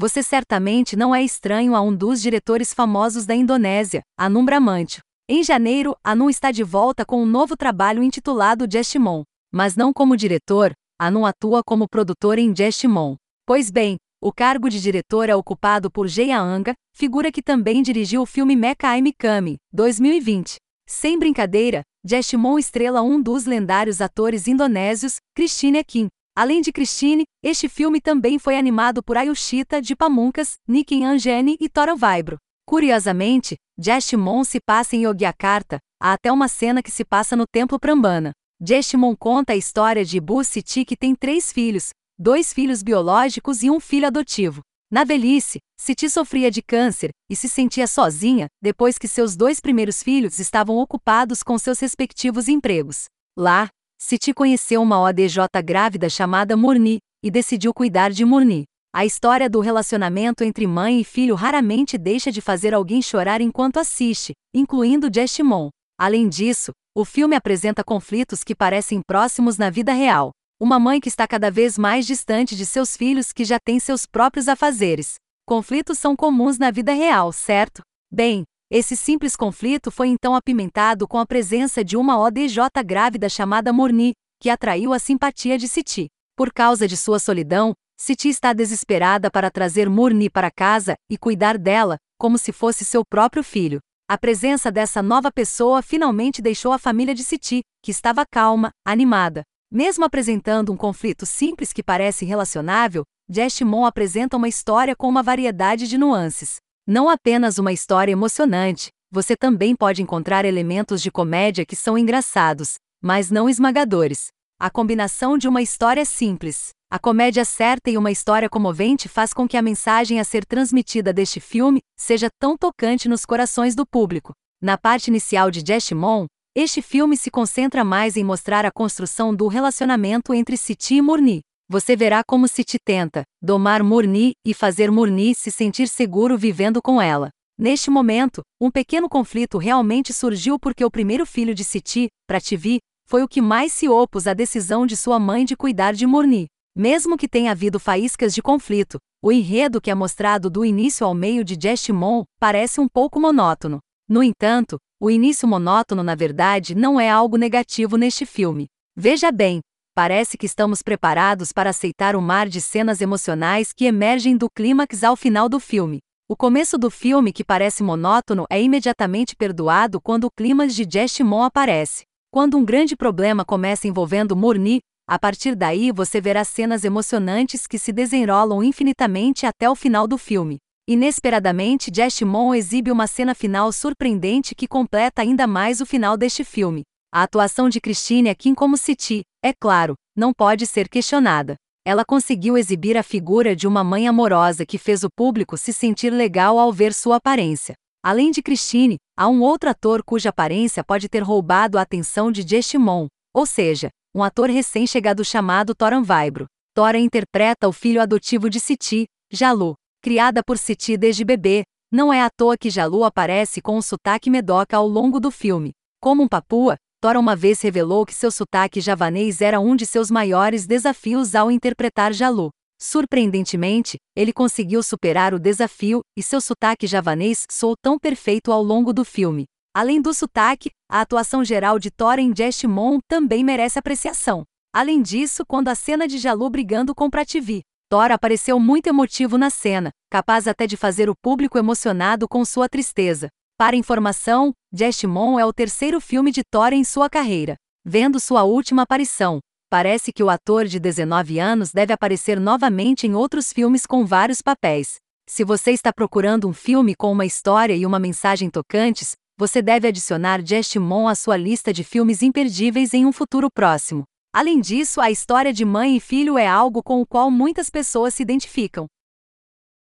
Você certamente não é estranho a um dos diretores famosos da Indonésia, Anum Bramantio. Em janeiro, Anum está de volta com um novo trabalho intitulado Jestimon. Mas não como diretor, Anum atua como produtor em Jestimon. Pois bem, o cargo de diretor é ocupado por Jeia Anga, figura que também dirigiu o filme Mecha Kami, 2020. Sem brincadeira, Jestimon estrela um dos lendários atores indonésios, Christine Akin, Além de Christine, este filme também foi animado por Ayushita de Pamunkas, Nikin Angeni e Tora Vibro. Curiosamente, Jeshimon se passa em Yogyakarta, há até uma cena que se passa no Templo Prambana. Jeshimon conta a história de Bu Siti que tem três filhos, dois filhos biológicos e um filho adotivo. Na velhice, Siti sofria de câncer e se sentia sozinha depois que seus dois primeiros filhos estavam ocupados com seus respectivos empregos. Lá, Siti conheceu uma ODJ grávida chamada Murni e decidiu cuidar de Murni. A história do relacionamento entre mãe e filho raramente deixa de fazer alguém chorar enquanto assiste, incluindo Jeshimon. Além disso, o filme apresenta conflitos que parecem próximos na vida real. Uma mãe que está cada vez mais distante de seus filhos que já têm seus próprios afazeres. Conflitos são comuns na vida real, certo? Bem, esse simples conflito foi então apimentado com a presença de uma ODJ grávida chamada Morni, que atraiu a simpatia de Siti. Por causa de sua solidão, Siti está desesperada para trazer Morni para casa e cuidar dela, como se fosse seu próprio filho. A presença dessa nova pessoa finalmente deixou a família de Siti, que estava calma, animada. Mesmo apresentando um conflito simples que parece relacionável, Jeshimon apresenta uma história com uma variedade de nuances. Não apenas uma história emocionante, você também pode encontrar elementos de comédia que são engraçados, mas não esmagadores. A combinação de uma história simples, a comédia certa e uma história comovente faz com que a mensagem a ser transmitida deste filme seja tão tocante nos corações do público. Na parte inicial de Jeshimon, este filme se concentra mais em mostrar a construção do relacionamento entre Siti e Murni, você verá como se te tenta domar Murni e fazer Murni se sentir seguro vivendo com ela. Neste momento, um pequeno conflito realmente surgiu porque o primeiro filho de Siti, Prativi, foi o que mais se opôs à decisão de sua mãe de cuidar de Murni. Mesmo que tenha havido faíscas de conflito, o enredo que é mostrado do início ao meio de Jeshimon parece um pouco monótono. No entanto, o início monótono na verdade não é algo negativo neste filme. Veja bem, parece que estamos preparados para aceitar o mar de cenas emocionais que emergem do clímax ao final do filme. O começo do filme, que parece monótono, é imediatamente perdoado quando o clímax de Jeshimon aparece. Quando um grande problema começa envolvendo Murni, a partir daí você verá cenas emocionantes que se desenrolam infinitamente até o final do filme. Inesperadamente, Jeshimon exibe uma cena final surpreendente que completa ainda mais o final deste filme. A atuação de Christine Akin como Siti, é claro, não pode ser questionada. Ela conseguiu exibir a figura de uma mãe amorosa que fez o público se sentir legal ao ver sua aparência. Além de Christine, há um outro ator cuja aparência pode ter roubado a atenção de Jeshimon, ou seja, um ator recém-chegado chamado Toran Vibro. Tora interpreta o filho adotivo de Siti, Jalu. Criada por Siti desde bebê, não é à toa que Jalu aparece com um sotaque medoca ao longo do filme. Como um papua, Tora uma vez revelou que seu sotaque javanês era um de seus maiores desafios ao interpretar Jalu. Surpreendentemente, ele conseguiu superar o desafio e seu sotaque javanês soou tão perfeito ao longo do filme. Além do sotaque, a atuação geral de Tora em Jestimon também merece apreciação. Além disso, quando a cena de Jalu brigando com Prativi, Tora apareceu muito emotivo na cena, capaz até de fazer o público emocionado com sua tristeza. Para informação, Jestimon é o terceiro filme de Thor em sua carreira. Vendo sua última aparição, parece que o ator de 19 anos deve aparecer novamente em outros filmes com vários papéis. Se você está procurando um filme com uma história e uma mensagem tocantes, você deve adicionar Jestimon à sua lista de filmes imperdíveis em um futuro próximo. Além disso, a história de mãe e filho é algo com o qual muitas pessoas se identificam.